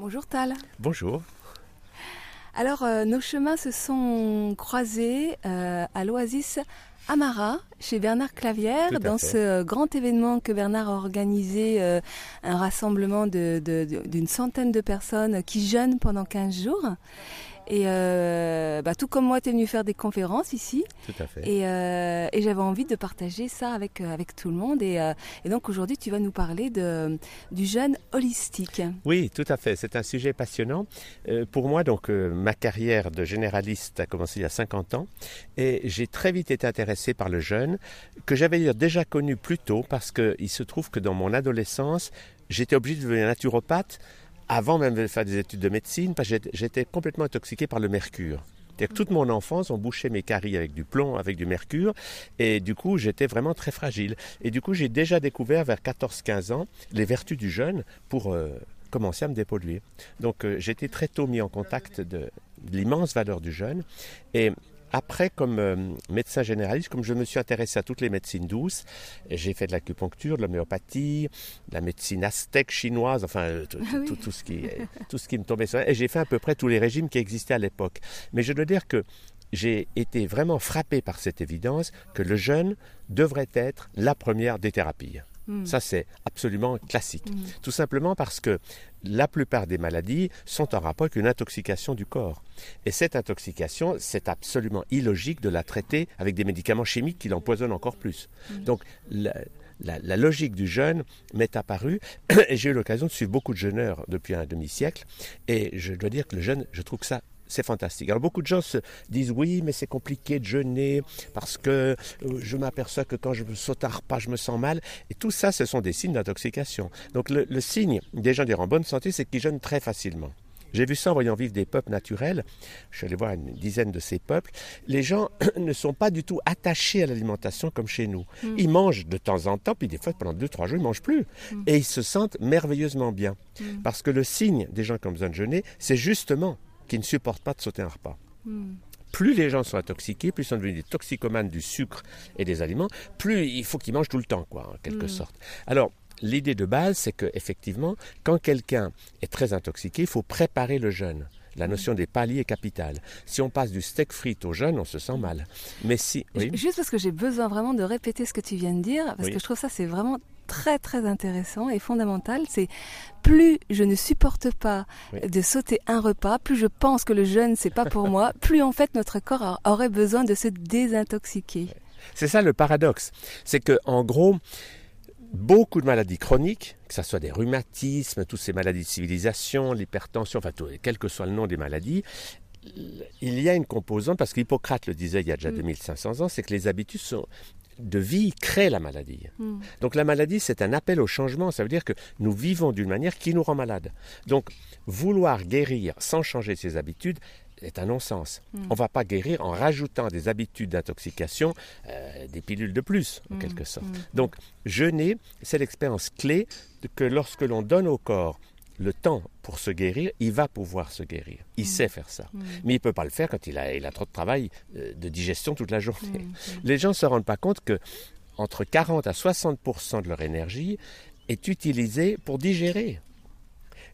Bonjour Tal. Bonjour. Alors, euh, nos chemins se sont croisés euh, à l'Oasis Amara, chez Bernard Clavière, dans ce grand événement que Bernard a organisé, euh, un rassemblement d'une centaine de personnes qui jeûnent pendant 15 jours. Et euh, bah, tout comme moi, tu es venu faire des conférences ici. Tout à fait. Et, euh, et j'avais envie de partager ça avec, euh, avec tout le monde. Et, et donc aujourd'hui, tu vas nous parler de, du jeûne holistique. Oui, tout à fait. C'est un sujet passionnant. pour moi, donc, ma carrière de généraliste a commencé il y a 50 ans. Et j'ai très vite été intéressé par le jeûne, que j'avais déjà connu plus tôt, parce qu'il se trouve que dans mon adolescence, j'étais obligé de devenir naturopathe avant même de faire des études de médecine, parce que j'étais complètement intoxiqué par le mercure. Que toute mon enfance, on bouchait mes caries avec du plomb, avec du mercure, et du coup, j'étais vraiment très fragile. Et du coup, j'ai déjà découvert vers 14-15 ans les vertus du jeûne pour euh, commencer à me dépolluer. Donc, euh, été très tôt mis en contact de, de l'immense valeur du jeûne. Et après, comme euh, médecin généraliste, comme je me suis intéressé à toutes les médecines douces, j'ai fait de l'acupuncture, de l'homéopathie, de la médecine aztèque, chinoise, enfin euh, ah tout, ce qui, tout ce qui me tombait sur Et j'ai fait à peu près tous les régimes qui existaient à l'époque. Mais je dois dire que j'ai été vraiment frappé par cette évidence que le jeûne devrait être la première des thérapies. Hmm. Ça, c'est absolument classique. Hmm. Tout simplement parce que la plupart des maladies sont en rapport avec une intoxication du corps. Et cette intoxication, c'est absolument illogique de la traiter avec des médicaments chimiques qui l'empoisonnent encore plus. Hmm. Donc, la, logique du jeûne m'est apparue et j'ai eu l'occasion de suivre beaucoup de jeûneurs depuis un demi-siècle et je dois dire que le jeûne, je trouve que ça c'est fantastique. Alors beaucoup de gens se disent oui, mais c'est compliqué de jeûner parce que euh, je m'aperçois que quand je saute un repas, je me sens mal. Et tout ça, ce sont des signes d'intoxication. Donc le, signe des gens en bonne santé, c'est qu'ils jeûnent très facilement. J'ai vu ça en voyant vivre des peuples naturels. Je suis allé voir une dizaine de ces peuples. Les gens ne sont pas du tout attachés à l'alimentation comme chez nous. Mm. Ils mangent de temps en temps, puis des fois pendant deux, trois jours, ils mangent plus. Mm. Et ils se sentent merveilleusement bien. Mm. Parce que le signe des gens qui ont besoin de jeûner, c'est justement qui ne supportent pas de sauter un repas. Hmm. Plus les gens sont intoxiqués, plus ils sont devenus des toxicomanes du sucre et des aliments, plus il faut qu'ils mangent tout le temps, quoi, en quelque hmm. sorte. Alors, l'idée de base, c'est que effectivement, quand quelqu'un est très intoxiqué, il faut préparer le jeûne. La hmm. notion des paliers est capitale. Si on passe du steak frites au jeûne, on se sent mal. Mais si. Juste parce que j'ai besoin vraiment de répéter ce que tu viens de dire, parce que je trouve ça c'est vraiment très très intéressant et fondamental, c'est plus je ne supporte pas de sauter un repas, plus je pense que le jeûne c'est pas pour moi, plus en fait notre corps aurait besoin de se désintoxiquer. C'est ça le paradoxe, c'est que en gros beaucoup de maladies chroniques, que ce soit des rhumatismes, toutes ces maladies de civilisation, l'hypertension, enfin quel que soit le nom des maladies, il y a une composante, parce qu'Hippocrate le disait il y a déjà 2500 mm. ans, c'est que les habitudes sont, de vie crée la maladie. Hmm. Donc la maladie, c'est un appel au changement. Ça veut dire que nous vivons d'une manière qui nous rend malade. Donc vouloir guérir sans changer ses habitudes est un non-sens. Hmm. On ne va pas guérir en rajoutant des habitudes d'intoxication, euh, des pilules de plus, en hmm. quelque sorte. Donc jeûner, c'est l'expérience clé que lorsque l'on donne au corps le temps pour se guérir, il va pouvoir se guérir. Il mm. sait faire ça. Mm. Mais il ne peut pas le faire quand il a, il a trop de travail euh, de digestion toute la journée. Mm, Les gens ne se rendent pas compte que entre 40 à 60% de leur énergie est utilisée pour digérer.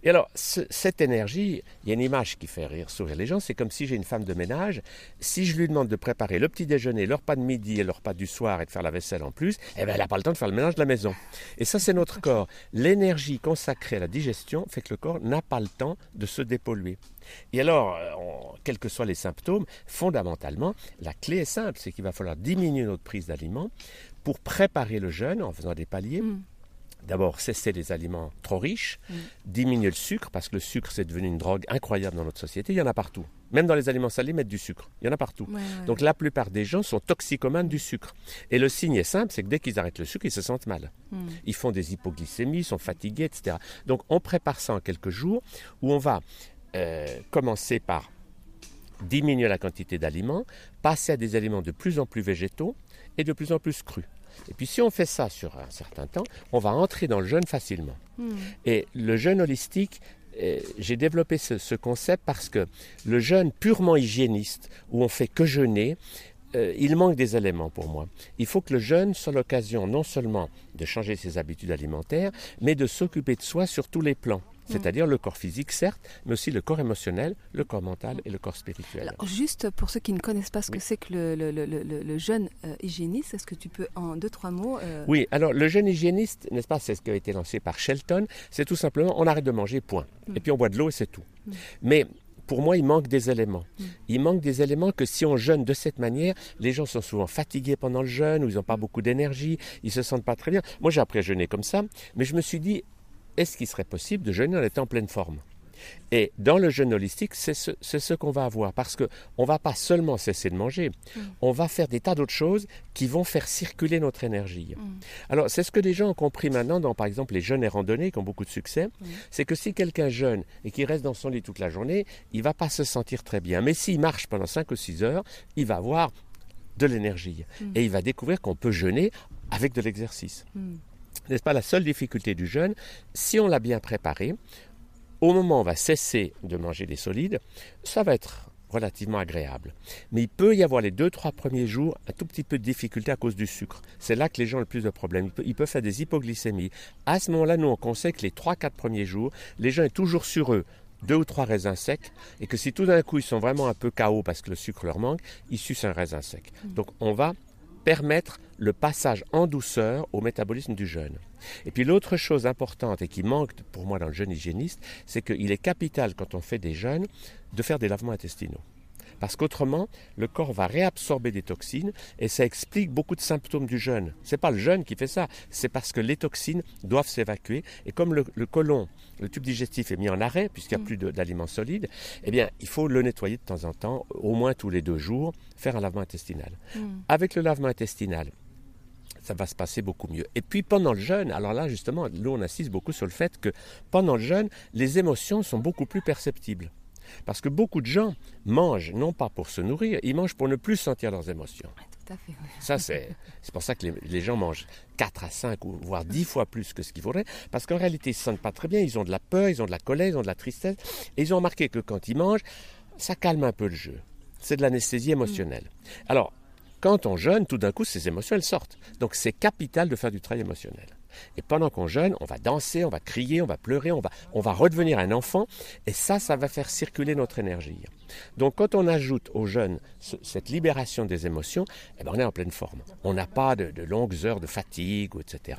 Et alors, cette énergie, il y a une image qui fait rire, sourire les gens, c'est comme si j'ai une femme de ménage, si je lui demande de préparer le petit déjeuner, le repas de midi et le repas du soir et de faire la vaisselle en plus, eh bien, elle n'a pas le temps de faire le ménage de la maison. Et ça, c'est notre corps. L'énergie consacrée à la digestion fait que le corps n'a pas le temps de se dépolluer. Et alors, euh, quels que soient les symptômes, fondamentalement, la clé est simple, c'est qu'il va falloir diminuer notre prise d'aliments pour préparer le jeûne en faisant des paliers. Mm. D'abord, cesser les aliments trop riches, mm. diminuer le sucre, parce que le sucre, c'est devenu une drogue incroyable dans notre société. Il y en a partout. Même dans les aliments salés, mettre du sucre. Il y en a partout. Donc la plupart des gens sont toxicomanes du sucre. Et le signe est simple, c'est que dès qu'ils arrêtent le sucre, ils se sentent mal. Mm. Ils font des hypoglycémies, sont fatigués, etc. Donc on prépare ça en quelques jours, où on va euh, commencer par diminuer la quantité d'aliments, passer à des aliments de plus en plus végétaux et de plus en plus crus. Et puis si on fait ça sur un certain temps, on va entrer dans le jeûne facilement. Hmm. Et le jeûne holistique, euh, j'ai développé ce, concept parce que le jeûne purement hygiéniste, où on fait que jeûner, euh, il manque des éléments pour moi. Il faut que le jeûne soit l'occasion non seulement de changer ses habitudes alimentaires, mais de s'occuper de soi sur tous les plans. C'est-à-dire le corps physique, certes, mais aussi le corps émotionnel, le corps mental et le corps spirituel. juste pour ceux qui ne connaissent pas ce que c'est que le, jeûne euh, hygiéniste, est-ce que tu peux en deux, trois mots euh, Oui, alors le jeûne hygiéniste, n'est-ce pas, c'est ce qui a été lancé par Shelton, c'est tout simplement on arrête de manger, point. Mm. Et puis on boit de l'eau et c'est tout. Mm. Mais pour moi, il manque des éléments. Mm. Il manque des éléments que si on jeûne de cette manière, les gens sont souvent fatigués pendant le jeûne, ou ils n'ont pas beaucoup d'énergie, ils se sentent pas très bien. Moi, j'ai appris à jeûner comme ça, mais je me suis dit, est-ce qu'il serait possible de jeûner en étant en pleine forme? Et dans le jeûne holistique, c'est ce, qu'on va avoir, parce qu'on ne va pas seulement cesser de manger, mm. on va faire des tas d'autres choses qui vont faire circuler notre énergie. Mm. Alors, c'est ce que les gens ont compris maintenant dans, par exemple, les jeûnes et randonnées qui ont beaucoup de succès, mm. c'est que si quelqu'un jeûne et qui reste dans son lit toute la journée, il va pas se sentir très bien. Mais s'il marche pendant 5 ou 6 heures, il va avoir de l'énergie. Et il va découvrir qu'on peut jeûner avec de l'exercice. N'est-ce pas la seule difficulté du jeûne? Si on l'a bien préparé, au moment où on va cesser de manger des solides, ça va être relativement agréable. Mais il peut y avoir les deux, trois premiers jours un tout petit peu de difficulté à cause du sucre. C'est là que les gens ont le plus de problèmes. Ils peuvent faire des hypoglycémies. À ce moment-là, nous, on conseille que les trois, quatre premiers jours, les gens aient toujours sur eux deux ou trois raisins secs et que si tout d'un coup ils sont vraiment un peu KO parce que le sucre leur manque, ils sucent un raisin sec. Mmh. Donc on va permettre le passage en douceur au métabolisme du jeûne. Et puis l'autre chose importante et qui manque pour moi dans le jeûne hygiéniste, c'est qu'il est capital quand on fait des jeûnes de faire des lavements intestinaux. Parce qu'autrement, le corps va réabsorber des toxines et ça explique beaucoup de symptômes du jeûne. Ce n'est pas le jeûne qui fait ça, c'est parce que les toxines doivent s'évacuer. Et comme le, le, côlon, le tube digestif est mis en arrêt puisqu'il n'y a mm. plus d'aliments solides, eh bien, il faut le nettoyer de temps en temps, au moins tous les deux jours, faire un lavement intestinal. Mm. Avec le lavement intestinal, ça va se passer beaucoup mieux. Et puis pendant le jeûne, alors là justement, nous on insiste beaucoup sur le fait que pendant le jeûne, les émotions sont beaucoup plus perceptibles. Parce que beaucoup de gens mangent non pas pour se nourrir, ils mangent pour ne plus sentir leurs émotions. Tout à fait, Ça, c'est, pour ça que les, gens mangent 4 à 5 ou voire 10 fois plus que ce qu'il faudrait, parce qu'en réalité, ils ne se sentent pas très bien, ils ont de la peur, ils ont de la colère, ils ont de la tristesse, et ils ont remarqué que quand ils mangent, ça calme un peu le jeu. C'est de l'anesthésie émotionnelle. Mm. Alors, quand on jeûne, tout d'un coup, ces émotions, elles sortent. Donc, c'est capital de faire du travail émotionnel. Et pendant qu'on jeûne, on va danser, on va crier, on va pleurer, on va, on va redevenir un enfant. Et ça, ça va faire circuler notre énergie. Donc quand on ajoute au jeûne cette libération des émotions, eh ben, on est en pleine forme. On n'a pas de, longues heures de fatigue, etc.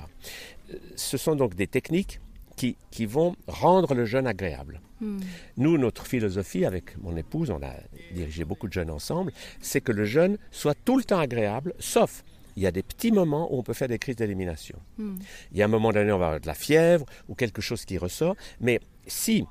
Euh, ce sont donc des techniques qui, qui, vont rendre le jeûne agréable. Hmm. Nous, notre philosophie avec mon épouse, on a dirigé beaucoup de jeûnes ensemble, c'est que le jeûne soit tout le temps agréable, sauf il y a des petits moments où on peut faire des crises d'élimination. Hmm. Il y a un moment donné, on va avoir de la fièvre ou quelque chose qui ressort. Mais si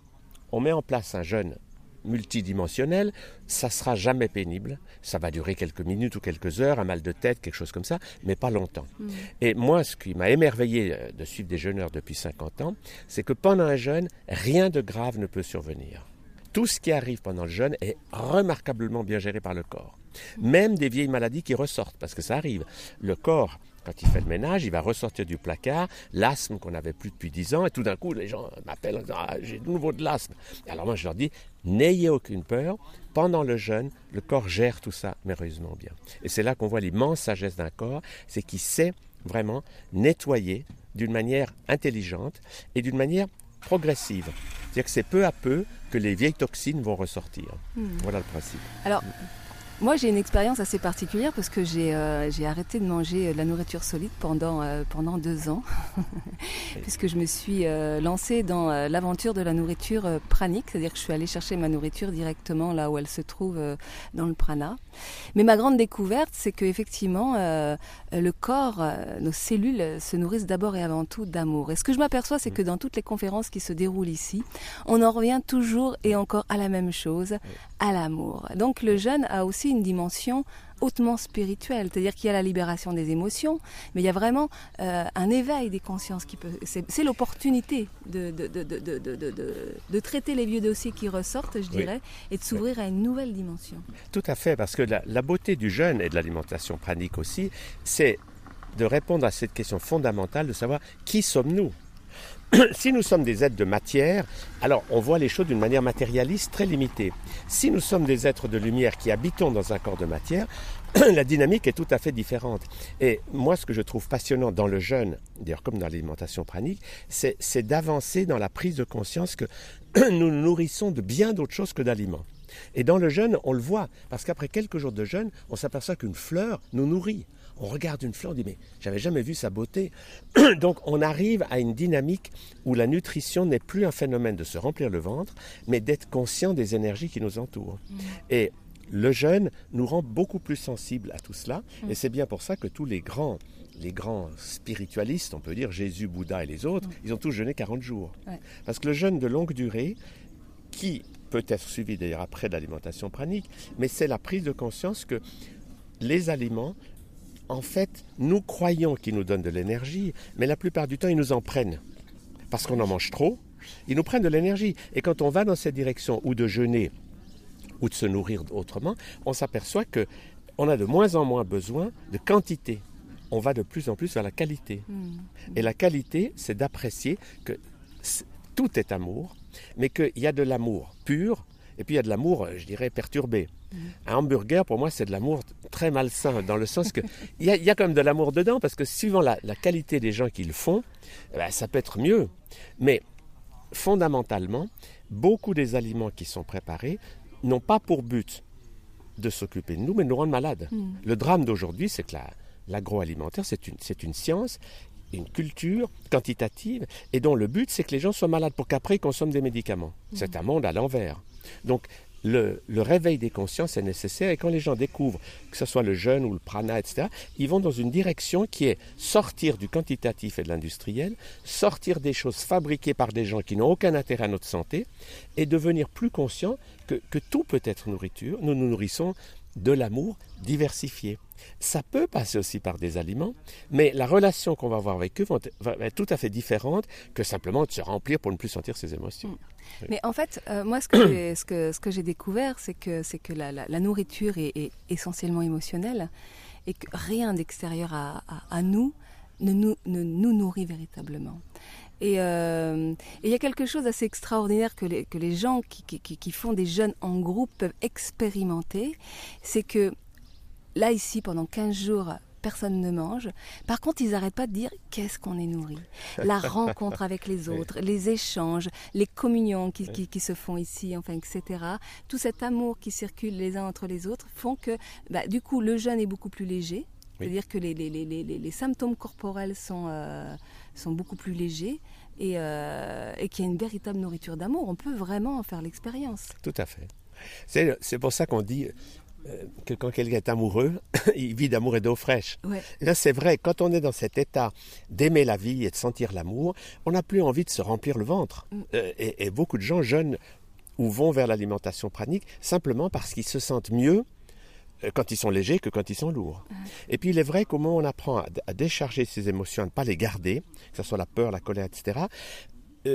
on met en place un jeûne multidimensionnel, ça sera jamais pénible. Ça va durer quelques minutes ou quelques heures, un mal de tête, quelque chose comme ça, mais pas longtemps. Hmm. Et moi, ce qui m'a émerveillé euh, de suivre des jeûneurs depuis 50 ans, c'est que pendant un jeûne, rien de grave ne peut survenir tout ce qui arrive pendant le jeûne est remarquablement bien géré par le corps. Même des vieilles maladies qui ressortent, parce que ça arrive. Le corps, quand il fait le ménage, il va ressortir du placard l'asthme qu'on n'avait plus depuis dix ans, et tout d'un coup, les gens m'appellent en disant ah, J'ai de nouveau de l'asthme. Alors moi, je leur dis N'ayez aucune peur. Pendant le jeûne, le corps gère tout ça merveilleusement bien. Et c'est là qu'on voit l'immense sagesse d'un corps, c'est qu'il sait vraiment nettoyer d'une manière intelligente et d'une manière progressive. C'est-à-dire que c'est peu à peu que les vieilles toxines vont ressortir. Hmm. Voilà le principe. Alors, moi, j'ai une expérience assez particulière parce que j'ai euh, arrêté de manger de la nourriture solide pendant, euh, pendant deux ans, puisque je me suis euh, lancée dans l'aventure de la nourriture pranique, c'est-à-dire que je suis allée chercher ma nourriture directement là où elle se trouve dans le prana. Mais ma grande découverte, c'est que effectivement, le corps, nos cellules se nourrissent d'abord et avant tout d'amour. Et ce que je m'aperçois, c'est que dans toutes les conférences qui se déroulent ici, on en revient toujours et encore à la même chose, à l'amour. Donc le jeûne a aussi une dimension hautement spirituelle, c'est-à-dire qu'il y a la libération des émotions, mais il y a vraiment euh, un éveil des consciences qui peut. C'est l'opportunité de de, traiter les vieux dossiers qui ressortent, je dirais, et de s'ouvrir à une nouvelle dimension. Tout à fait, parce que la, la beauté du jeûne et de l'alimentation pranique aussi, c'est de répondre à cette question fondamentale de savoir qui sommes-nous? si nous sommes des êtres de matière, alors on voit les choses d'une manière matérialiste très limitée. Si nous sommes des êtres de lumière qui habitons dans un corps de matière, la dynamique est tout à fait différente. Et moi, ce que je trouve passionnant dans le jeûne, d'ailleurs comme dans l'alimentation pranique, c'est d'avancer dans la prise de conscience que nous nous nourrissons de bien d'autres choses que d'aliments. Et dans le jeûne, on le voit, parce qu'après quelques jours de jeûne, on s'aperçoit qu'une fleur nous nourrit. On regarde une fleur, on dit mais j'avais jamais vu sa beauté. Donc on arrive à une dynamique où la nutrition n'est plus un phénomène de se remplir le ventre, mais d'être conscient des énergies qui nous entourent. Mmh. Et le jeûne nous rend beaucoup plus sensibles à tout cela, mmh. et c'est bien pour ça que tous les grands les grands spiritualistes, on peut dire Jésus, Bouddha et les autres, mmh. ils ont tous jeûné 40 jours. Parce que le jeûne de longue durée, qui peut être suivi d'ailleurs après l'alimentation pranique, mais c'est la prise de conscience que les aliments, en fait, nous croyons qu'ils nous donnent de l'énergie, mais la plupart du temps, ils nous en prennent. Parce qu'on en mange trop, ils nous prennent de l'énergie. Et quand on va dans cette direction, ou de jeûner, ou de se nourrir autrement, on s'aperçoit que on a de moins en moins besoin de quantité. On va de plus en plus vers la qualité. Mmh. Et la qualité, c'est d'apprécier que tout est amour, mais qu'il y a de l'amour pur, et puis il y a de l'amour, je dirais, perturbé. Mm. Un hamburger, pour moi, c'est de l'amour très malsain, dans le sens que il y, a, quand même de l'amour dedans, parce que suivant la, qualité des gens qui le font, eh ben, ça peut être mieux. Mais fondamentalement, beaucoup des aliments qui sont préparés n'ont pas pour but de s'occuper de nous, mais de nous rendre malades. Mm. Le drame d'aujourd'hui, c'est que l'agroalimentaire, c'est une, une science une culture quantitative et dont le but c'est que les gens soient malades pour qu'après ils consomment des médicaments. Mmh. C'est un monde à l'envers. Donc le, réveil des consciences est nécessaire et quand les gens découvrent que ce soit le jeûne ou le prana, etc., ils vont dans une direction qui est sortir du quantitatif et de l'industriel, sortir des choses fabriquées par des gens qui n'ont aucun intérêt à notre santé et devenir plus conscient que, que tout peut être nourriture. Nous nous nourrissons de l'amour diversifié. Ça peut passer aussi par des aliments, mais la relation qu'on va avoir avec eux va être tout à fait différente que simplement de se remplir pour ne plus sentir ses émotions. Mm. Mais en fait, euh, moi, ce que, ce que, ce que j'ai découvert, c'est que, c'est que la, la, nourriture est, essentiellement émotionnelle et que rien d'extérieur à, à, nous ne nous, ne nous nourrit véritablement. Euh, et il y a quelque chose d'assez extraordinaire que les, que les gens qui, qui, qui, font des jeunes en groupe peuvent expérimenter, c'est que là, ici, pendant 15 jours, personne ne mange. Par contre, ils n'arrêtent pas de dire qu'est-ce qu'on est nourri? La rencontre avec les autres, les échanges, les communions qui, qui, se font ici, enfin, etc. Tout cet amour qui circule les uns entre les autres font que, bah, du coup, le jeûne est beaucoup plus léger. C'est-à-dire que les, les, les, les, symptômes corporels sont, euh, sont beaucoup plus légers et, euh, et qu'il y a une véritable nourriture d'amour. On peut vraiment en faire l'expérience. Tout à fait. C'est pour ça qu'on dit que quand quelqu'un est amoureux, il vit d'amour et d'eau fraîche. Là, c'est vrai, quand on est dans cet état d'aimer la vie et de sentir l'amour, on n'a plus envie de se remplir le ventre. Mm. et, et, beaucoup de gens jeunes ou vont vers l'alimentation pranique simplement parce qu'ils se sentent mieux euh, quand ils sont légers que quand ils sont lourds. Et puis il est vrai qu'au moment où on apprend à, décharger ses émotions, à ne pas les garder, que ce soit la peur, la colère, etc., euh,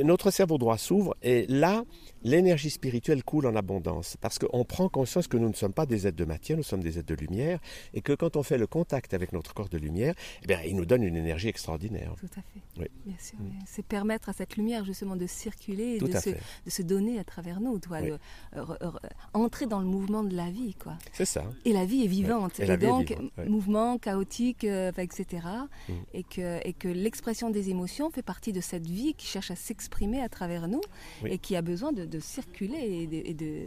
notre cerveau droit s'ouvre et là, l'énergie spirituelle coule en abondance parce qu'on prend conscience que nous ne sommes pas des êtres de matière, nous sommes des êtres de lumière et que quand on fait le contact avec notre corps de lumière, eh bien, il nous donne une énergie extraordinaire. Tout à fait. Oui. Bien sûr. Mm. C'est permettre à cette lumière justement de circuler, de se, de se, donner à travers nous, euh, entrer dans le mouvement de la vie. quoi. C'est ça. Et la vie est vivante. Et, donc, mouvement chaotique, euh, etc. Mm. Et que, et que l'expression des émotions fait partie de cette vie qui cherche à s'exprimer à travers nous et qui a besoin de de circuler et de,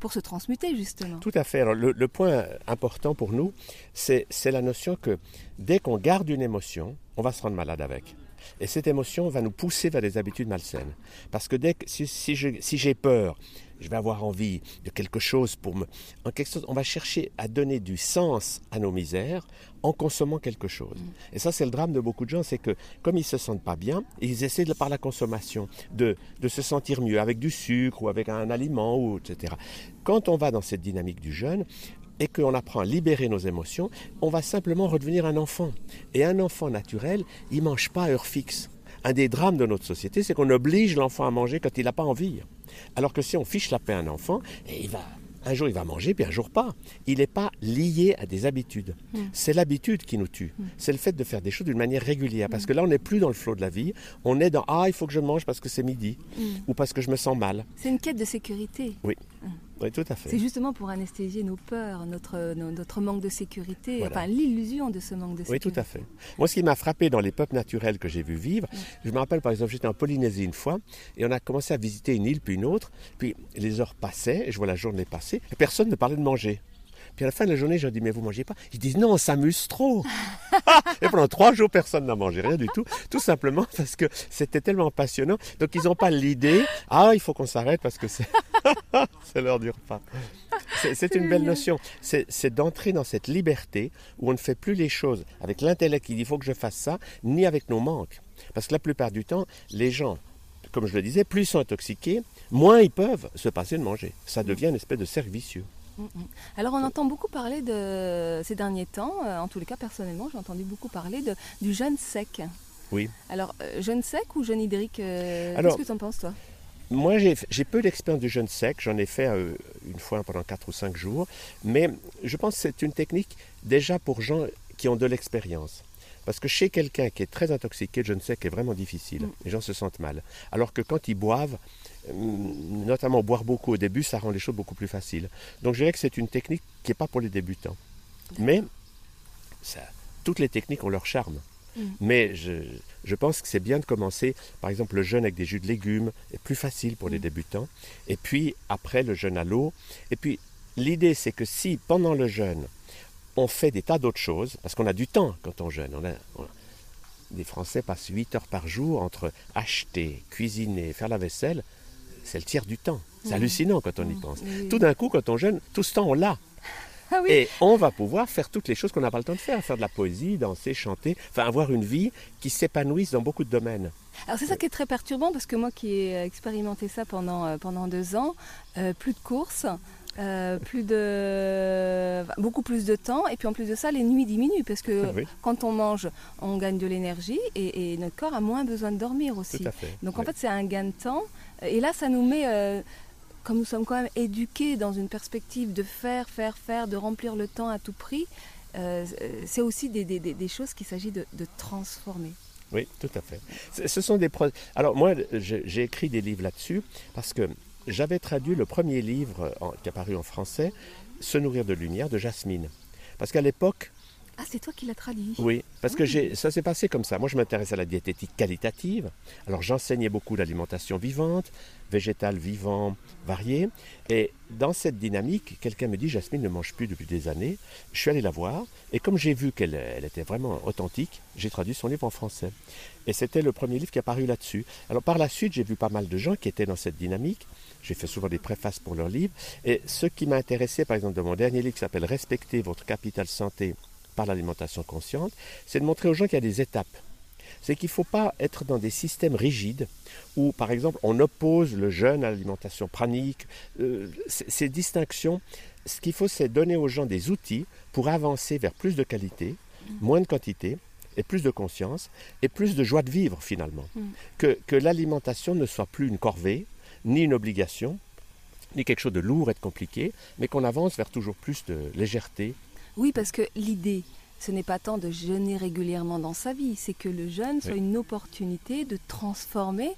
pour se transmuter justement. Tout à fait. Alors, le, point important pour nous, c'est la notion que dès qu'on garde une émotion, on va se rendre malade avec. Et cette émotion va nous pousser vers des habitudes malsaines. Parce que dès que, si, si j'ai peur, je vais avoir envie de quelque chose pour me... En quelque chose, on va chercher à donner du sens à nos misères en consommant quelque chose. Et ça, c'est le drame de beaucoup de gens, c'est que comme ils se sentent pas bien, ils essaient de, par la consommation de, de se sentir mieux avec du sucre ou avec un aliment, ou, etc. Quand on va dans cette dynamique du jeûne, et qu'on apprend à libérer nos émotions, on va simplement redevenir un enfant. Et un enfant naturel, il mange pas à heure fixe. Un des drames de notre société, c'est qu'on oblige l'enfant à manger quand il n'a pas envie. Alors que si on fiche la paix à un enfant, il va Un jour il va manger, puis un jour pas. Il n'est pas lié à des habitudes. Mm. C'est l'habitude qui nous tue. Mm. C'est le fait de faire des choses d'une manière régulière. Parce mm. que là, on n'est plus dans le flot de la vie. On est dans Ah, il faut que je mange parce que c'est midi. Ou parce que je me sens mal. C'est une quête de sécurité. Oui. Oui, tout à fait. C'est justement pour anesthésier nos peurs, notre, notre manque de sécurité, enfin l'illusion de ce manque de sécurité. Oui, tout à fait. Moi, ce qui m'a frappé dans les peuples naturels que j'ai vu vivre, je me rappelle par exemple, j'étais en Polynésie une fois, et on a commencé à visiter une île puis une autre, puis les heures passaient, et je vois la journée passer, et personne ne parlait de manger. Puis à la fin de la journée, je dis, mais vous mangez pas? Ils disent, non, on s'amuse trop. et pendant trois jours, personne n'a mangé rien du tout. Tout simplement parce que c'était tellement passionnant. Donc ils n'ont pas l'idée, ah, il faut qu'on s'arrête parce que c'est, c'est l'heure du repas. C'est une belle notion. C'est d'entrer dans cette liberté où on ne fait plus les choses avec l'intellect qui dit, il faut que je fasse ça, ni avec nos manques. Parce que la plupart du temps, les gens, comme je le disais, plus ils sont intoxiqués, moins ils peuvent se passer de manger. Ça devient une espèce de cercle vicieux. Mm, mm. Alors on entend beaucoup parler de ces derniers temps, euh, en tous les cas personnellement j'ai entendu beaucoup parler de, du jeûne sec. Oui. Alors euh, jeûne sec ou jeûne hydrique euh, Qu'est-ce que tu en penses toi? moi, j'ai peu d'expérience du jeûne sec. J'en ai fait une fois pendant 4 ou 5 jours. Mais je pense que c'est une technique déjà pour gens qui ont de l'expérience. Parce que chez quelqu'un qui est très intoxiqué, le jeûne sec est vraiment difficile. Mm. Les gens se sentent mal. Alors que quand ils boivent, notamment boire beaucoup au début, ça rend les choses beaucoup plus faciles. Donc je dirais que c'est une technique qui n'est pas pour les débutants. Mais ça, toutes les techniques ont leur charme. Mm. Mais je, pense que c'est bien de commencer, par exemple, le jeûne avec des jus de légumes est plus facile pour les mm. débutants. Et puis après, le jeûne à l'eau. Et puis l'idée, c'est que si pendant le jeûne, on fait des tas d'autres choses, parce qu'on a du temps quand on jeûne, on a, les Français passent 8 heures par jour entre acheter, cuisiner, faire la vaisselle c'est le tiers du temps. C'est hallucinant quand on y pense. Tout d'un coup, quand on jeûne, tout ce temps, on l'a. Ah Et on va pouvoir faire toutes les choses qu'on n'a pas le temps de faire, faire de la poésie, danser, chanter, enfin avoir une vie qui s'épanouisse dans beaucoup de domaines. Alors c'est ça qui est très perturbant parce que moi qui ai expérimenté ça pendant, euh, pendant deux ans, euh, plus de courses, euh, plus de beaucoup plus de temps. Et puis en plus de ça les nuits diminuent parce que quand on mange on gagne de l'énergie et, notre corps a moins besoin de dormir aussi. Donc en fait c'est un gain de temps. Et là ça nous met euh, comme nous sommes quand même éduqués dans une perspective de faire faire faire de remplir le temps à tout prix euh, c'est aussi des, des, des, choses qu'il s'agit de, de transformer. Oui, tout à fait. Ce sont des Alors moi, j'ai écrit des livres là-dessus parce que j'avais traduit le premier livre qui est apparu en français, Se nourrir de lumière, de Jasmine. Parce qu'à l'époque, ah, c'est toi qui l'as traduit Oui, parce que ça s'est passé comme ça. Moi, je m'intéressais à la diététique qualitative. Alors, j'enseignais beaucoup l'alimentation vivante, végétale, vivant, variée. Et dans cette dynamique, quelqu'un me dit Jasmine ne mange plus depuis des années. Je suis allé la voir. Et comme j'ai vu qu'elle elle était vraiment authentique, j'ai traduit son livre en français. Et c'était le premier livre qui est apparu là-dessus. Alors, par la suite, j'ai vu pas mal de gens qui étaient dans cette dynamique. J'ai fait souvent des préfaces pour leurs livres. Et ce qui m'a intéressé, par exemple, de mon dernier livre qui s'appelle Respecter votre capital santé par l'alimentation consciente, c'est de montrer aux gens qu'il y a des étapes. C'est qu'il ne faut pas être dans des systèmes rigides où, par exemple, on oppose le jeûne à l'alimentation pranique. Euh, ces distinctions, ce qu'il faut, c'est donner aux gens des outils pour avancer vers plus de qualité, moins de quantité, et plus de conscience, et plus de joie de vivre finalement. Mm. Que, que l'alimentation ne soit plus une corvée, ni une obligation, ni quelque chose de lourd et de compliqué, mais qu'on avance vers toujours plus de légèreté. Oui, parce que l'idée, ce n'est pas tant de jeûner régulièrement dans sa vie, c'est que le jeûne soit une opportunité de transformer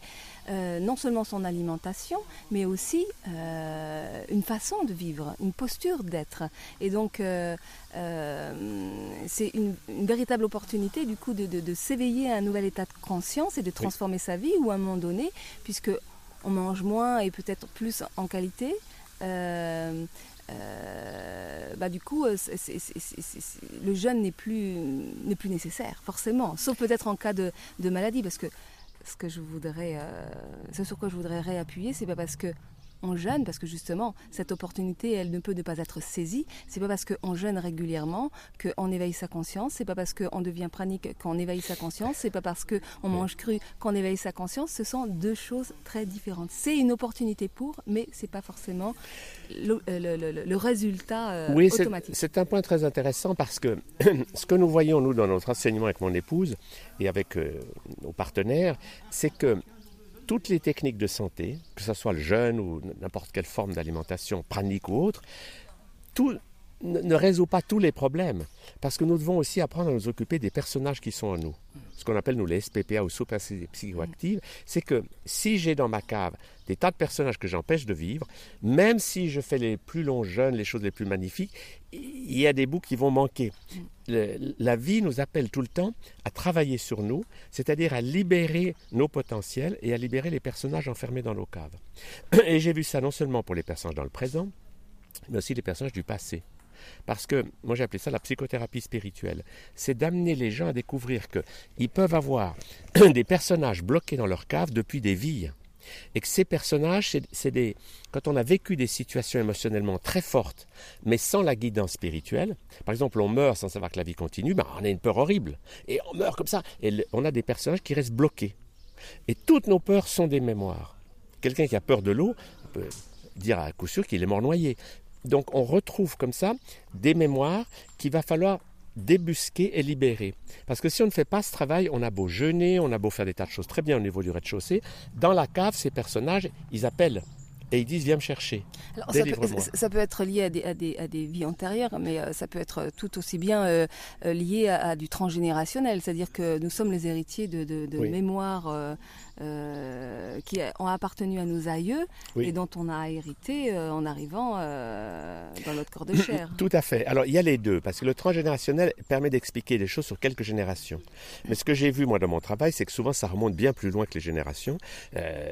euh, non seulement son alimentation, mais aussi euh, une façon de vivre, une posture d'être. Et donc, euh, c'est une, véritable opportunité du coup de, de s'éveiller à un nouvel état de conscience et de transformer sa vie, ou à un moment donné, puisque on mange moins et peut-être plus en qualité. Euh, euh, bah du coup, euh, le jeûne n'est plus, plus nécessaire, forcément, sauf peut-être en cas de, maladie, parce que ce que je voudrais, ce sur quoi je voudrais réappuyer, c'est pas parce que on jeûne parce que justement cette opportunité elle ne peut ne pas être saisie. C'est pas parce qu'on jeûne régulièrement qu'on éveille sa conscience. C'est pas parce qu'on devient pranique qu'on éveille sa conscience. C'est pas parce qu'on mange cru qu'on éveille sa conscience. Ce sont deux choses très différentes. C'est une opportunité pour, mais c'est pas forcément le, euh, résultat euh, oui, automatique. C'est un point très intéressant parce que ce que nous voyons nous dans notre enseignement avec mon épouse et avec euh, nos partenaires, c'est que toutes les techniques de santé, que ce soit le jeûne ou n'importe quelle forme d'alimentation pranique ou autre, ne résout pas tous les problèmes. Parce que nous devons aussi apprendre à nous occuper des personnages qui sont en nous. Ce qu'on appelle, nous, les SPPA ou sous psychoactives, c'est que si j'ai dans ma cave des tas de personnages que j'empêche de vivre, même si je fais les plus longs jeûnes, les choses les plus magnifiques, il y a des bouts qui vont manquer. la vie nous appelle tout le temps à travailler sur nous, c'est-à-dire à libérer nos potentiels et à libérer les personnages enfermés dans nos caves. Et j'ai vu ça non seulement pour les personnages dans le présent, mais aussi les personnages du passé. Parce que, moi j'ai appelé ça la psychothérapie spirituelle, c'est d'amener les gens à découvrir qu'ils peuvent avoir des personnages bloqués dans leur cave depuis des vies. Et que ces personnages, c'est des. Quand on a vécu des situations émotionnellement très fortes, mais sans la guidance spirituelle, par exemple, on meurt sans savoir que la vie continue, ben, on a une peur horrible. Et on meurt comme ça. Et on a des personnages qui restent bloqués. Et toutes nos peurs sont des mémoires. Quelqu'un qui a peur de l'eau peut dire à coup sûr qu'il est mort noyé. Donc on retrouve comme ça des mémoires qu'il va falloir débusquer et libérer. Parce que si on ne fait pas ce travail, on a beau jeûner, on a beau faire des tas de choses très bien au niveau du rez-de-chaussée, dans la cave, ces personnages, ils appellent et ils disent viens me chercher. ça, peut, être lié à des, à des, vies antérieures, mais euh, ça peut être tout aussi bien euh, euh, lié à, du transgénérationnel, c'est-à-dire que nous sommes les héritiers de, de, mémoires qui ont appartenu à nos aïeux et dont on a hérité en arrivant dans notre corps de chair. Tout à fait. Alors il y a les deux, parce que le transgénérationnel permet d'expliquer des choses sur quelques générations. Mais ce que j'ai vu moi dans mon travail, c'est que souvent ça remonte bien plus loin que les générations.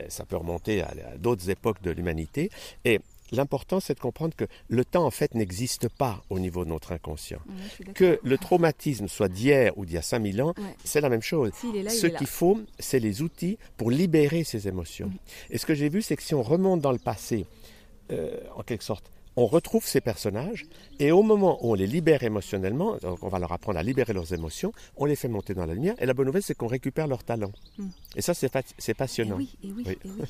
ça peut remonter à, à d'autres époques de l'humanité et L'important, c'est de comprendre que le temps, en fait, n'existe pas au niveau de notre inconscient. que le traumatisme soit d'hier ou d'il y a 5000 ans, c'est la même chose. ce qu'il faut, c'est les outils pour libérer ces émotions. Mhm. Et ce que j'ai vu, c'est que si on remonte dans le passé, euh, en quelque sorte, on retrouve ces personnages et au moment où on les libère émotionnellement, donc on va leur apprendre à libérer leurs émotions, on les fait monter dans la lumière et la bonne nouvelle c'est qu'on récupère leur talent. Hmm. Et ça c'est, passionnant. oui, oui,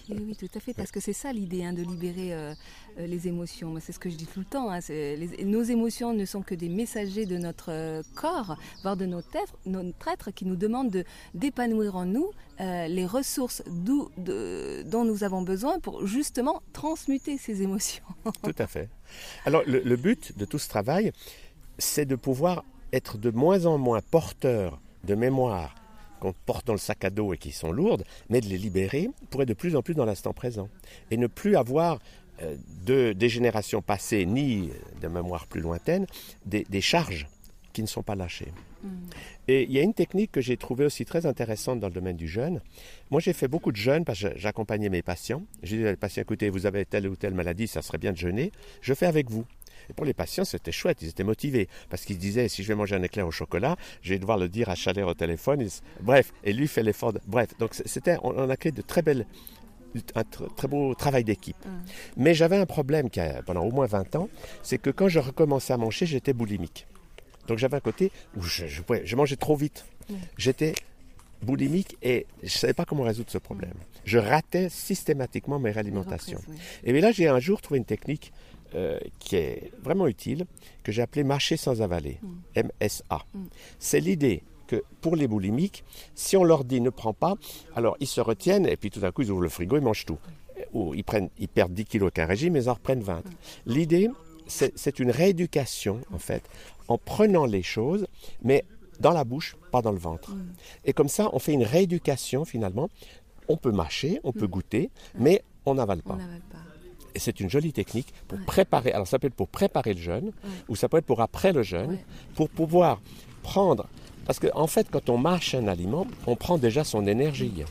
oui, tout à fait, parce que c'est ça l'idée hein, de libérer euh, euh, les émotions. C'est ce que je dis tout le temps. Hein, nos émotions ne sont que des messagers de notre euh, corps, voire de notre être, notre être qui nous demandent de, d'épanouir en nous les ressources dont nous avons besoin pour justement transmuter ces émotions. Tout à fait. Alors le, but de tout ce travail, c'est de pouvoir être de moins en moins porteur de mémoire qu'on porte dans le sac à dos et qui sont lourdes, mais de les libérer pour être de plus en plus dans l'instant présent. Et ne plus avoir euh, de, des générations passées ni de mémoire plus lointaine des, charges qui ne sont pas lâchées. Mm. Et il y a une technique que j'ai trouvée aussi très intéressante dans le domaine du jeûne. Moi, j'ai fait beaucoup de jeûnes parce que j'accompagnais mes patients. J'ai dit aux patients, écoutez, vous avez telle ou telle maladie, ça serait bien de jeûner. Je fais avec vous. Et pour les patients, c'était chouette, ils étaient motivés. Parce qu'ils disaient, si je vais manger un éclair au chocolat, je vais devoir le dire à Chalère au téléphone. Bref, et lui fait l'effort. Bref, donc c'était, on, a créé de très belles un très beau travail d'équipe. Mm. Mais j'avais un problème qui a, pendant au moins 20 ans, c'est que quand je recommençais à manger, j'étais boulimique. Donc j'avais un côté où je, mangeais trop vite. J'étais boulimique et je ne savais pas comment résoudre ce problème. Je ratais systématiquement mes réalimentations. Et bien là, j'ai un jour trouvé une technique euh, qui est vraiment utile, que j'ai appelée marcher sans avaler, MSA. Mm. Mm. C'est l'idée que pour les boulimiques, si on leur dit ne prends pas, alors ils se retiennent et puis tout à coup ils ouvrent le frigo, ils mangent tout. Ou ils, prennent, ils perdent 10 kilos qu'un régime, ils en reprennent 20. Mm. L'idée, c'est une rééducation, en fait, en prenant les choses, mais dans la bouche, pas dans le ventre. Mm. Et comme ça, on fait une rééducation, finalement. On peut mâcher, on peut mm. goûter, mais on n'avale pas. Et c'est une jolie technique pour préparer. Alors ça peut être pour préparer le jeûne, ou ça peut être pour après le jeûne, pour pouvoir prendre. Parce qu'en en fait, quand on mâche un aliment, on prend déjà son énergie.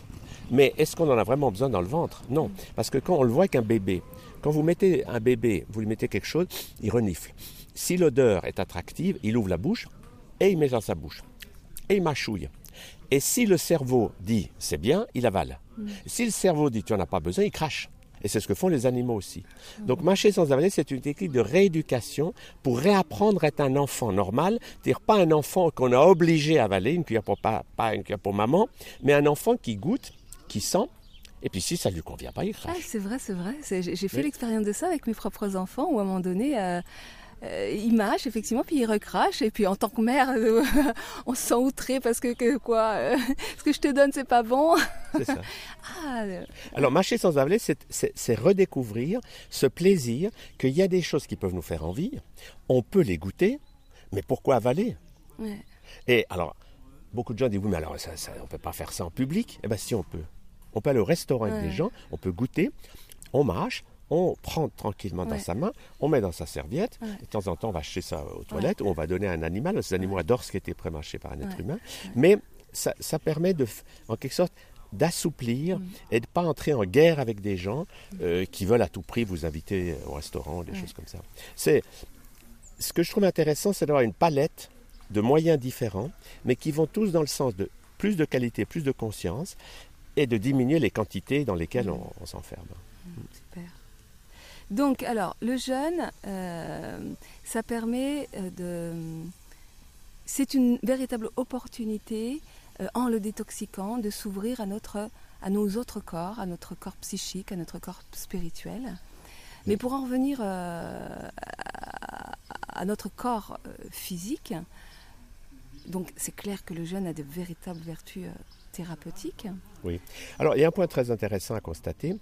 Mais est-ce qu'on en a vraiment besoin dans le ventre? Non. Parce que quand on le voit avec un bébé, quand vous mettez un bébé, vous lui mettez quelque chose, il renifle. Si l'odeur est attractive, il ouvre la bouche et il met dans sa bouche. Et il mâchouille. Et si le cerveau dit c'est bien, il avale. Mm. Si le cerveau dit tu n'en as pas besoin, il crache. Et c'est ce que font les animaux aussi. Donc mâcher sans avaler, c'est une technique de rééducation pour réapprendre à être un enfant normal, c'est-à-dire pas un enfant qu'on a obligé à avaler, une cuillère pour pas une cuillère pour maman, mais un enfant qui goûte, qui sent et puis si ça ne lui convient pas, il crache. Ah, c'est vrai, c'est vrai. J'ai fait l'expérience de ça avec mes propres enfants où à un moment donné, euh, euh, il mâche effectivement, puis il recrache, et puis en tant que mère, euh, on se sent outré parce que, quoi, euh, ce que je te donne, c'est pas bon. C'est ça. Ah, Alors mâcher sans avaler, c'est redécouvrir ce plaisir qu'il y a des choses qui peuvent nous faire envie, on peut les goûter, mais pourquoi avaler? Et alors, beaucoup de gens disent oui, mais alors ça, on ne peut pas faire ça en public. Eh bien si on peut. On peut aller au restaurant avec des gens, on peut goûter, on mâche, on prend tranquillement dans sa main, on met dans sa serviette, de temps en temps on va acheter ça aux toilettes, ou on va donner à un animal, ces animaux adorent ce qui a été prémâché par un être humain, mais ça, permet de, en quelque sorte d'assouplir mm. et de ne pas entrer en guerre avec des gens euh, qui veulent à tout prix vous inviter au restaurant, des choses comme ça. C'est ce que je trouve intéressant, c'est d'avoir une palette de moyens différents, mais qui vont tous dans le sens de plus de qualité, plus de conscience, et de diminuer les quantités dans lesquelles mm. on, s'enferme. Super. Donc, alors, le jeûne, euh, ça permet euh, de. C'est une véritable opportunité, euh, en le détoxiquant, de s'ouvrir à, notre, à nos autres corps, à notre corps psychique, à notre corps spirituel. Mais pour en revenir à, notre corps physique, donc c'est clair que le jeûne a de véritables vertus thérapeutiques. Oui. Alors il y a un point très intéressant à constater.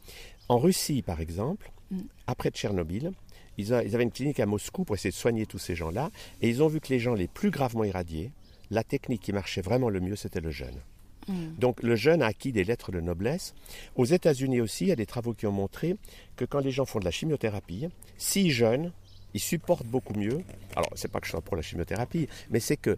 En Russie, par exemple, mm. après Tchernobyl, ils, avaient une clinique à Moscou pour essayer de soigner tous ces gens-là, et ils ont vu que les gens les plus gravement irradiés, la technique qui marchait vraiment le mieux, c'était le jeûne. Mm. Donc le jeûne a acquis des lettres de noblesse. Aux États-Unis aussi, il y a des travaux qui ont montré que quand les gens font de la chimiothérapie, s'ils jeûnent, ils supportent beaucoup mieux. Alors, c'est pas que je sois pour la chimiothérapie, mais c'est que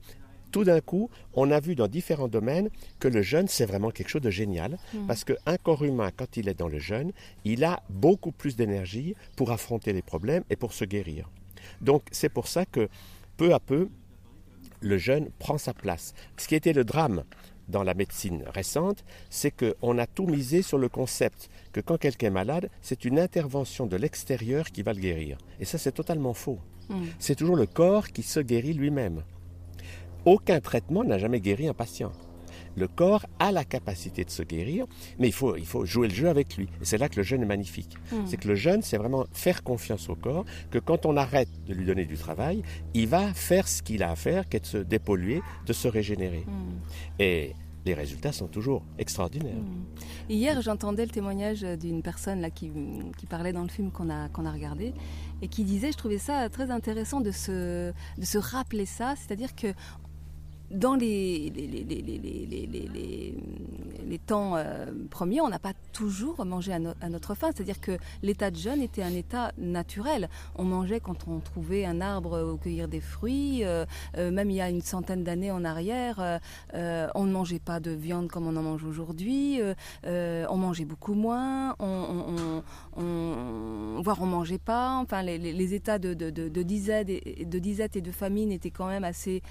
tout d'un coup, on a vu dans différents domaines que le jeûne, c'est vraiment quelque chose de génial, mm. parce qu'un corps humain, quand il est dans le jeûne, il a beaucoup plus d'énergie pour affronter les problèmes et pour se guérir. Donc c'est pour ça que peu à peu, le jeûne prend sa place. Ce qui était le drame dans la médecine récente, c'est qu'on a tout misé sur le concept que quand quelqu'un est malade, c'est une intervention de l'extérieur qui va le guérir. Et ça, c'est totalement faux. Mm. C'est toujours le corps qui se guérit lui-même. Aucun traitement n'a jamais guéri un patient. Le corps a la capacité de se guérir, mais il faut, il faut jouer le jeu avec lui. Et c'est là que le jeûne est magnifique. Hmm. C'est que le jeûne, c'est vraiment faire confiance au corps, que quand on arrête de lui donner du travail, il va faire ce qu'il a à faire, qui est de se dépolluer, de se régénérer. Hmm. Et les résultats sont toujours extraordinaires. Hmm. Hier, j'entendais le témoignage d'une personne là, qui, parlait dans le film qu'on a, qu'on a regardé et qui disait, je trouvais ça très intéressant de se, de se rappeler ça, c'est-à-dire que dans les, les, temps euh, premiers, on n'a pas toujours mangé à, notre faim. C'est-à-dire que l'état de jeûne était un état naturel. On mangeait quand on trouvait un arbre ou cueillir des fruits. Euh, euh, même il y a une centaine d'années en arrière, on ne mangeait pas de viande comme on en mange aujourd'hui. on mangeait beaucoup moins. On, on, voire on mangeait pas. Enfin, les, états de, de, de, disette et, de famine étaient quand même assez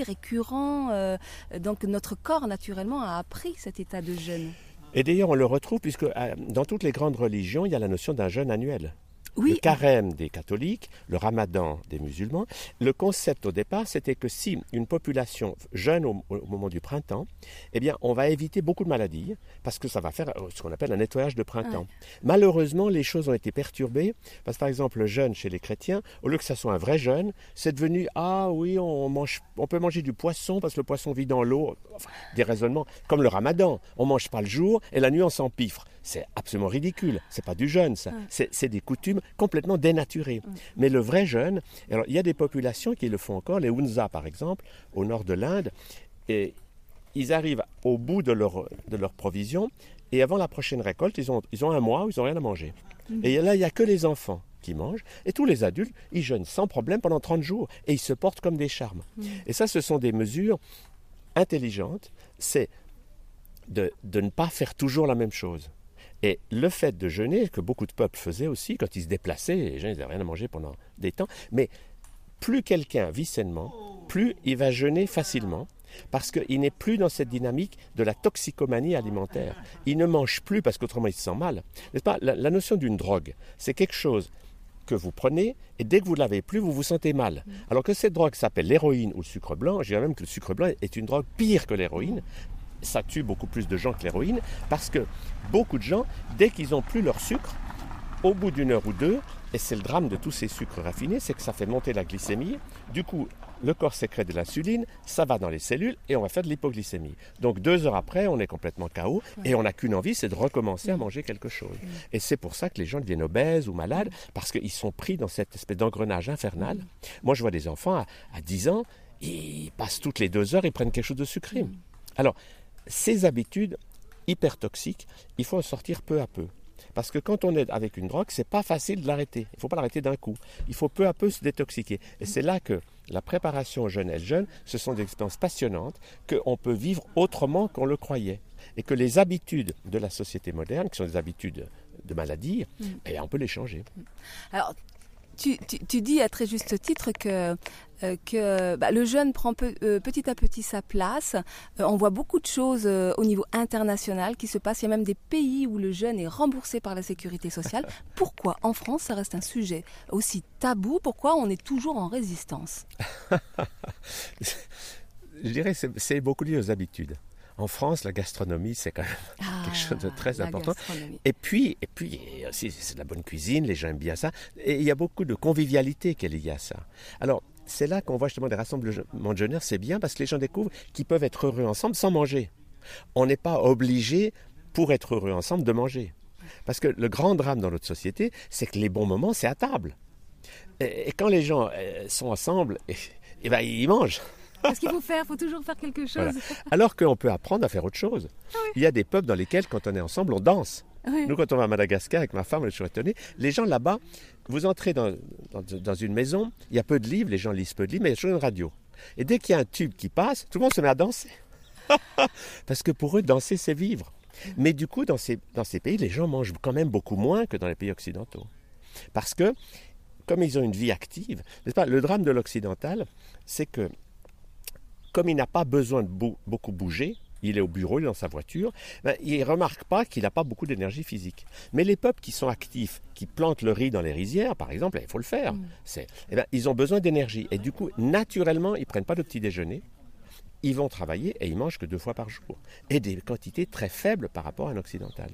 récurrent. Euh, donc notre corps, naturellement, a appris cet état de jeûne. Et d'ailleurs, on le retrouve puisque euh, dans toutes les grandes religions, il y a la notion d'un jeûne annuel le carême des catholiques, le ramadan des musulmans. Le concept au départ, c'était que si une population jeûne au, moment du printemps, eh bien, on va éviter beaucoup de maladies parce que ça va faire euh, ce qu'on appelle un nettoyage de printemps. Malheureusement, les choses ont été perturbées parce que, par exemple, le jeûne chez les chrétiens, au lieu que ça soit un vrai jeûne, c'est devenu ah oui, on, mange, on peut manger du poisson parce que le poisson vit dans l'eau. des raisonnements comme le ramadan. On mange pas le jour et la nuit on s'empiffre. C'est absolument ridicule. C'est pas du jeûne, ça. C'est des coutumes complètement dénaturées. Mais le vrai jeûne, alors il y a des populations qui le font encore, les Hunza par exemple, au nord de l'Inde, et ils arrivent au bout de leur, de leur provision, et avant la prochaine récolte, ils ont, ils ont un mois où ils n'ont rien à manger. Mm. Et là, il n'y a que les enfants qui mangent, et tous les adultes, ils jeûnent sans problème pendant 30 jours, et ils se portent comme des charmes. Mm. Et ça, ce sont des mesures intelligentes, c'est de, de ne pas faire toujours la même chose. Et le fait de jeûner, que beaucoup de peuples faisaient aussi, quand ils se déplaçaient, les gens n'avaient rien à manger pendant des temps, mais plus quelqu'un vit sainement, plus il va jeûner facilement, parce qu'il n'est plus dans cette dynamique de la toxicomanie alimentaire. Il ne mange plus parce qu'autrement il se sent mal. N'est-ce pas? La, notion d'une drogue, c'est quelque chose que vous prenez et dès que vous ne l'avez plus, vous vous sentez mal. Alors que cette drogue s'appelle l'héroïne ou le sucre blanc, je dirais même que le sucre blanc est une drogue pire que l'héroïne, ça tue beaucoup plus de gens que l'héroïne, parce que beaucoup de gens, dès qu'ils n'ont plus leur sucre, au bout d'une heure ou deux, Et c'est le drame de tous ces sucres raffinés, c'est que ça fait monter la glycémie. Du coup, le corps sécrète de l'insuline, ça va dans les cellules et on va faire de l'hypoglycémie. Donc deux heures après, on est complètement KO et on n'a qu'une envie, c'est de recommencer à manger quelque chose. Et c'est pour ça que les gens deviennent obèses ou malades, parce qu'ils sont pris dans cette espèce d'engrenage infernal. Moi, je vois des enfants à, à 10 ans, ils passent toutes les deux heures, ils prennent quelque chose de sucré. Alors, ces habitudes hyper toxiques, il faut en sortir peu à peu. Parce que quand on est avec une drogue, c'est pas facile de l'arrêter. Il ne faut pas l'arrêter d'un coup. Il faut peu à peu se détoxiquer. Et c'est là que la préparation jeune et jeune, ce sont des expériences passionnantes qu'on peut vivre autrement qu'on le croyait. Et que les habitudes de la société moderne, qui sont des habitudes de maladie, mm. eh, on peut les changer. Alors, tu, dis à très juste titre que, euh, que bah, le jeune prend euh, petit à petit sa place. Euh, on voit beaucoup de choses au niveau international qui se passent. Il y a même des pays où le jeune est remboursé par la sécurité sociale. Pourquoi en France ça reste un sujet aussi tabou? Pourquoi on est toujours en résistance? Je dirais que c'est beaucoup lié aux habitudes. En France, la gastronomie, c'est quand même ah, quelque chose de très important. Et puis, et puis aussi, c'est de la bonne cuisine, les gens aiment bien ça. Et il y a beaucoup de convivialité qui est liée à ça. Alors, c'est là qu'on voit justement des rassemblements de jeunesse, c'est bien parce que les gens découvrent qu'ils peuvent être heureux ensemble sans manger. On n'est pas obligé, pour être heureux ensemble, de manger. Parce que le grand drame dans notre société, c'est que les bons moments, c'est à table. Et, quand les gens euh, sont ensemble, et, et ben, ils mangent. Qu'est-ce qu'il faut faire Il faut toujours faire quelque chose. Alors qu'on peut apprendre à faire autre chose. Ah il y a des peuples dans lesquels, quand on est ensemble, on danse. Nous, quand on va à Madagascar avec ma femme, on est toujours étonnés. Les gens là-bas, vous entrez dans, dans, une maison, il y a peu de livres, les gens lisent peu de livres, mais il y a toujours une radio. Et dès qu'il y a un tube qui passe, tout le monde se met à danser. Parce que pour eux, danser, c'est vivre. Mais du coup, dans ces, dans ces pays, les gens mangent quand même beaucoup moins que dans les pays occidentaux. Parce que, comme ils ont une vie active, n'est-ce pas, le drame de l'occidental, c'est que comme il n'a pas besoin de beaucoup bouger, il est au bureau, il est dans sa voiture, ben, il ne remarque pas qu'il n'a pas beaucoup d'énergie physique. Mais les peuples qui sont actifs, qui plantent le riz dans les rizières, par exemple, il faut le faire. Mm. Eh ben, ils ont besoin d'énergie. Et du coup, naturellement, ils ne prennent pas de petit déjeuner. Ils vont travailler et ils mangent que deux fois par jour. Et des quantités très faibles par rapport à un occidental.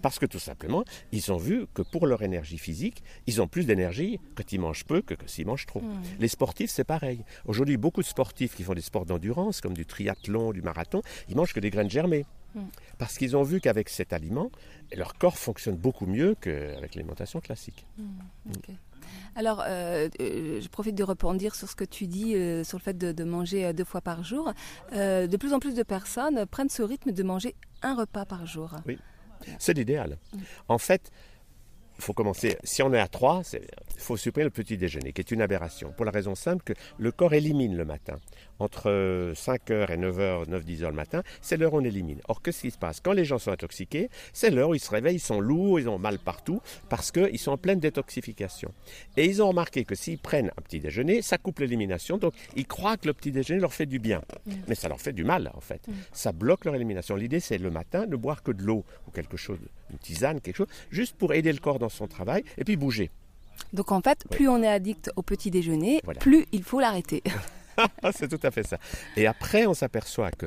Parce que tout simplement, ils ont vu que pour leur énergie physique, ils ont plus d'énergie quand ils mangent peu que, s'ils mangent trop. Hmm. Les sportifs, c'est pareil. Aujourd'hui, beaucoup de sportifs qui font des sports d'endurance, comme du triathlon, du marathon, ils mangent que des graines germées. Hmm. Parce qu'ils ont vu qu'avec cet aliment, leur corps fonctionne beaucoup mieux qu'avec l'alimentation classique. Hmm. Alors, euh, euh, je profite de rebondir sur ce que tu dis euh, sur le fait de, de manger deux fois par jour. de plus en plus de personnes prennent ce rythme de manger un repas par jour. Oui. C'est l'idéal. En fait, faut commencer, si on est à 3, il faut supprimer le petit déjeuner, qui est une aberration, pour la raison simple que le corps élimine le matin. Entre 5h et 9h, 9-10h le matin, c'est l'heure où on élimine. Or, qu'est-ce qui se passe? Quand les gens sont intoxiqués, c'est l'heure où ils se réveillent, ils sont lourds, ils ont mal partout, parce qu'ils sont en pleine détoxification. Et ils ont remarqué que s'ils prennent un petit déjeuner, ça coupe l'élimination, donc ils croient que le petit déjeuner leur fait du bien. Mm. Mais ça leur fait du mal, en fait. Mm. Ça bloque leur élimination. L'idée, c'est le matin, ne boire que de l'eau, ou quelque chose, une tisane, quelque chose, juste pour aider le corps dans son travail, et puis bouger. Donc en fait, plus on est addict au petit déjeuner, plus il faut l'arrêter. c'est tout à fait ça. Et après, on s'aperçoit que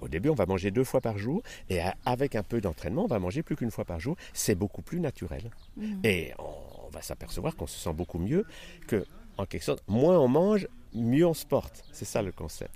au début, on va manger deux fois par jour, et avec un peu d'entraînement, on va manger plus qu'une fois par jour. C'est beaucoup plus naturel. Mmh. Et on va s'apercevoir qu'on se sent beaucoup mieux, que, en quelque sorte, moins on mange, mieux on se porte. C'est ça le concept.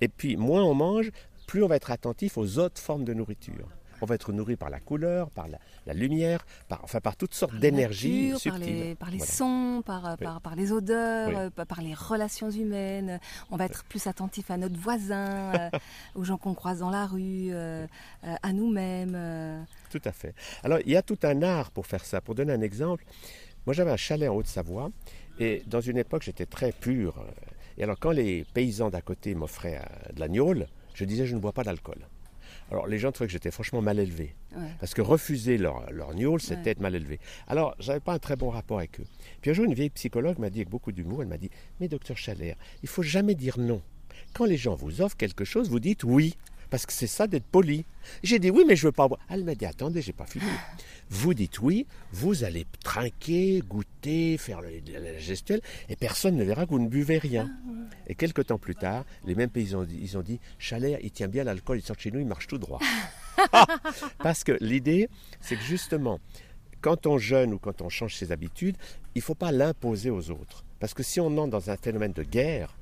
Et puis, moins on mange, plus on va être attentif aux autres formes de nourriture on va être nourri par la couleur, par la, lumière, par, enfin par toutes sortes d'énergies subtiles. Par les, sons, par, par, les odeurs, euh, par les relations humaines. On va être plus attentif à notre voisin, euh, aux gens qu'on croise dans la rue, euh, à nous-mêmes. Tout à fait. Alors il y a tout un art pour faire ça. Pour donner un exemple, moi j'avais un chalet en Haute-Savoie et dans une époque j'étais très pur. Et alors quand les paysans d'à côté m'offraient de l'agneau, je disais je ne bois pas d'alcool. Alors les gens trouvaient que j'étais franchement mal élevé. Parce que refuser leur, leur c'était être mal élevé. Alors, j'avais pas un très bon rapport avec eux. Puis un jour, une vieille psychologue m'a dit avec beaucoup d'humour, elle m'a dit, mais docteur Chalère, il faut jamais dire non. Quand les gens vous offrent quelque chose, vous dites oui parce que c'est ça d'être poli. J'ai dit oui, mais je veux pas boire. Elle m'a dit attendez, j'ai pas fini. Vous dites oui, vous allez trinquer, goûter, faire la gestuelle, et personne ne verra que vous ne buvez rien. Et quelques temps plus tard, les mêmes paysans ils ont dit Chalet, il tient bien l'alcool, il sort chez nous, il marche tout droit. parce que l'idée, c'est que justement, quand on jeûne ou quand on change ses habitudes, il ne faut pas l'imposer aux autres. Parce que si on entre dans un phénomène de guerre,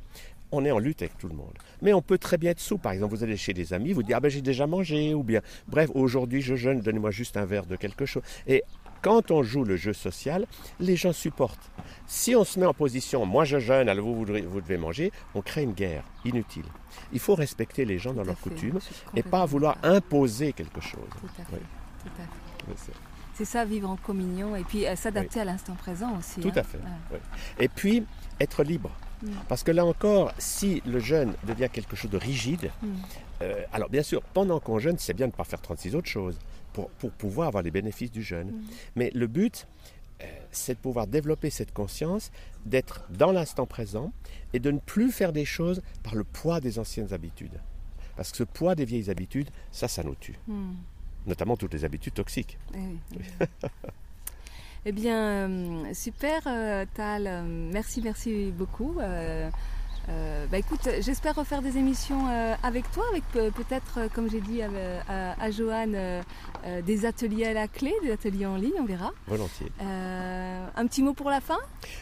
on est en lutte avec tout le monde. Mais on peut très bien être sous. Par exemple, vous allez chez des amis, vous dites Ah ben j'ai déjà mangé, ou bien Bref, aujourd'hui je jeûne, donnez-moi juste un verre de quelque chose. Et quand on joue le jeu social, les gens supportent. Si on se met en position Moi je jeûne, alors vous, vous, devez manger, on crée une guerre inutile. Il faut respecter les gens dans leurs coutumes et pas vouloir imposer quelque chose. Tout à fait. Tout à fait. C'est ça, vivre en communion et puis euh, s'adapter à l'instant présent aussi. Tout à hein. fait. Et puis, être libre. Mm. Parce que là encore, si le jeûne devient quelque chose de rigide, mm. euh, alors bien sûr, pendant qu'on jeûne, c'est bien de ne pas faire 36 autres choses pour, pour, pouvoir avoir les bénéfices du jeûne. Mm. Mais le but, euh, c'est de pouvoir développer cette conscience, d'être dans l'instant présent et de ne plus faire des choses par le poids des anciennes habitudes. Parce que ce poids des vieilles habitudes, ça, ça nous tue. Notamment toutes les habitudes toxiques. Eh, eh bien, euh, super, euh, Tal. Merci, merci beaucoup. Euh, bah écoute, j'espère refaire des émissions avec toi, avec peut-être, comme j'ai dit à, à, Joanne, des ateliers à la clé, des ateliers en ligne, on verra. Volontiers. un petit mot pour la fin?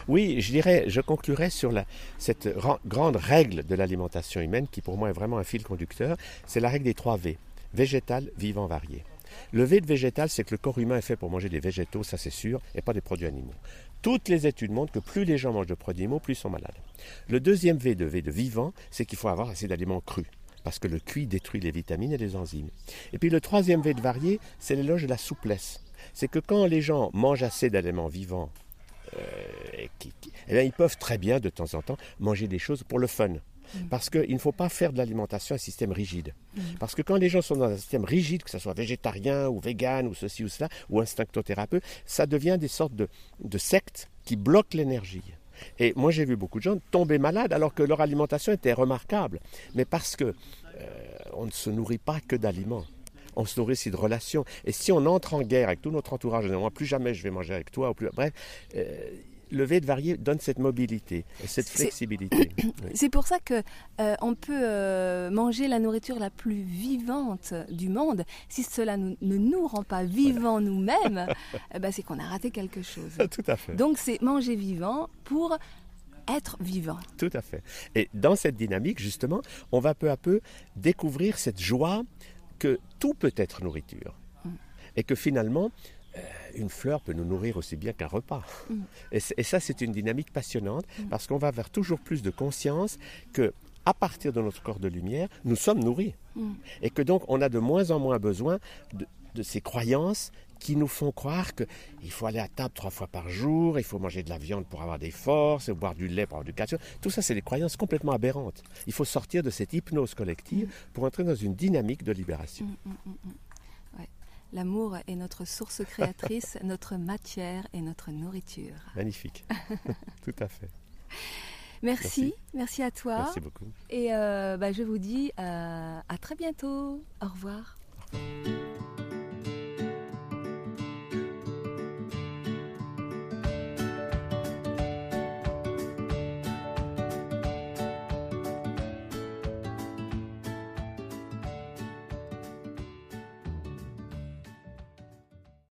Oui, je dirais, je conclurai sur la, cette grande règle de l'alimentation humaine qui pour moi est vraiment un fil conducteur. C'est la règle des trois V végétal, vivant, varié. Le V de végétal, c'est que le corps humain est fait pour manger des végétaux, ça c'est sûr, et pas des produits animaux. Toutes les études montrent que plus les gens mangent de produits animaux, plus ils sont malades. Le deuxième V de V de vivant, c'est qu'il faut avoir assez d'aliments crus parce que le cuit détruit les vitamines et les enzymes. Et puis le troisième V de varié, c'est l'éloge de la souplesse. C'est que quand les gens mangent assez d'aliments vivants, euh, eh ils peuvent très bien de temps en temps manger des choses pour le fun. Mm. Parce qu'il ne faut pas faire de l'alimentation un système rigide. Mm. Parce que quand les gens sont dans un système rigide, que ce soit végétarien ou vegan ou ceci ou cela, ou instinctothérapeute, ça devient des sortes de, sectes qui bloquent l'énergie. Et moi j'ai vu beaucoup de gens tomber malades alors que leur alimentation était remarquable. Mais parce que euh, on ne se nourrit pas que d'aliments on se nourrit aussi de relations. Et si on entre en guerre avec tout notre entourage, moi plus jamais je vais manger avec toi, ou plus, bref, euh, le V de varié donne cette mobilité, cette flexibilité. C'est pour ça que euh, on peut euh, manger la nourriture la plus vivante du monde. Si cela ne nous rend pas vivants nous-mêmes, eh ben, c'est qu'on a raté quelque chose. Tout à fait. Donc c'est manger vivant pour être vivant. Tout à fait. Et dans cette dynamique, justement, on va peu à peu découvrir cette joie que tout peut être nourriture. Mm. Et que finalement, une fleur peut nous nourrir aussi bien qu'un repas. Mm. Et, ça, c'est une dynamique passionnante mm. parce qu'on va vers toujours plus de conscience que à partir de notre corps de lumière, nous sommes nourris. Mm. Et que donc, on a de moins en moins besoin de, ces croyances qui nous font croire qu'il faut aller à table trois fois par jour, il faut manger de la viande pour avoir des forces, boire du lait pour avoir du calcium. Tout ça, c'est des croyances complètement aberrantes. Il faut sortir de cette hypnose collective pour entrer dans une dynamique de libération. L'amour est notre source créatrice, notre matière et notre nourriture. Magnifique. Tout à fait. Merci, merci, à toi. Merci beaucoup. Et euh, bah, je vous dis euh, à très bientôt. Au revoir.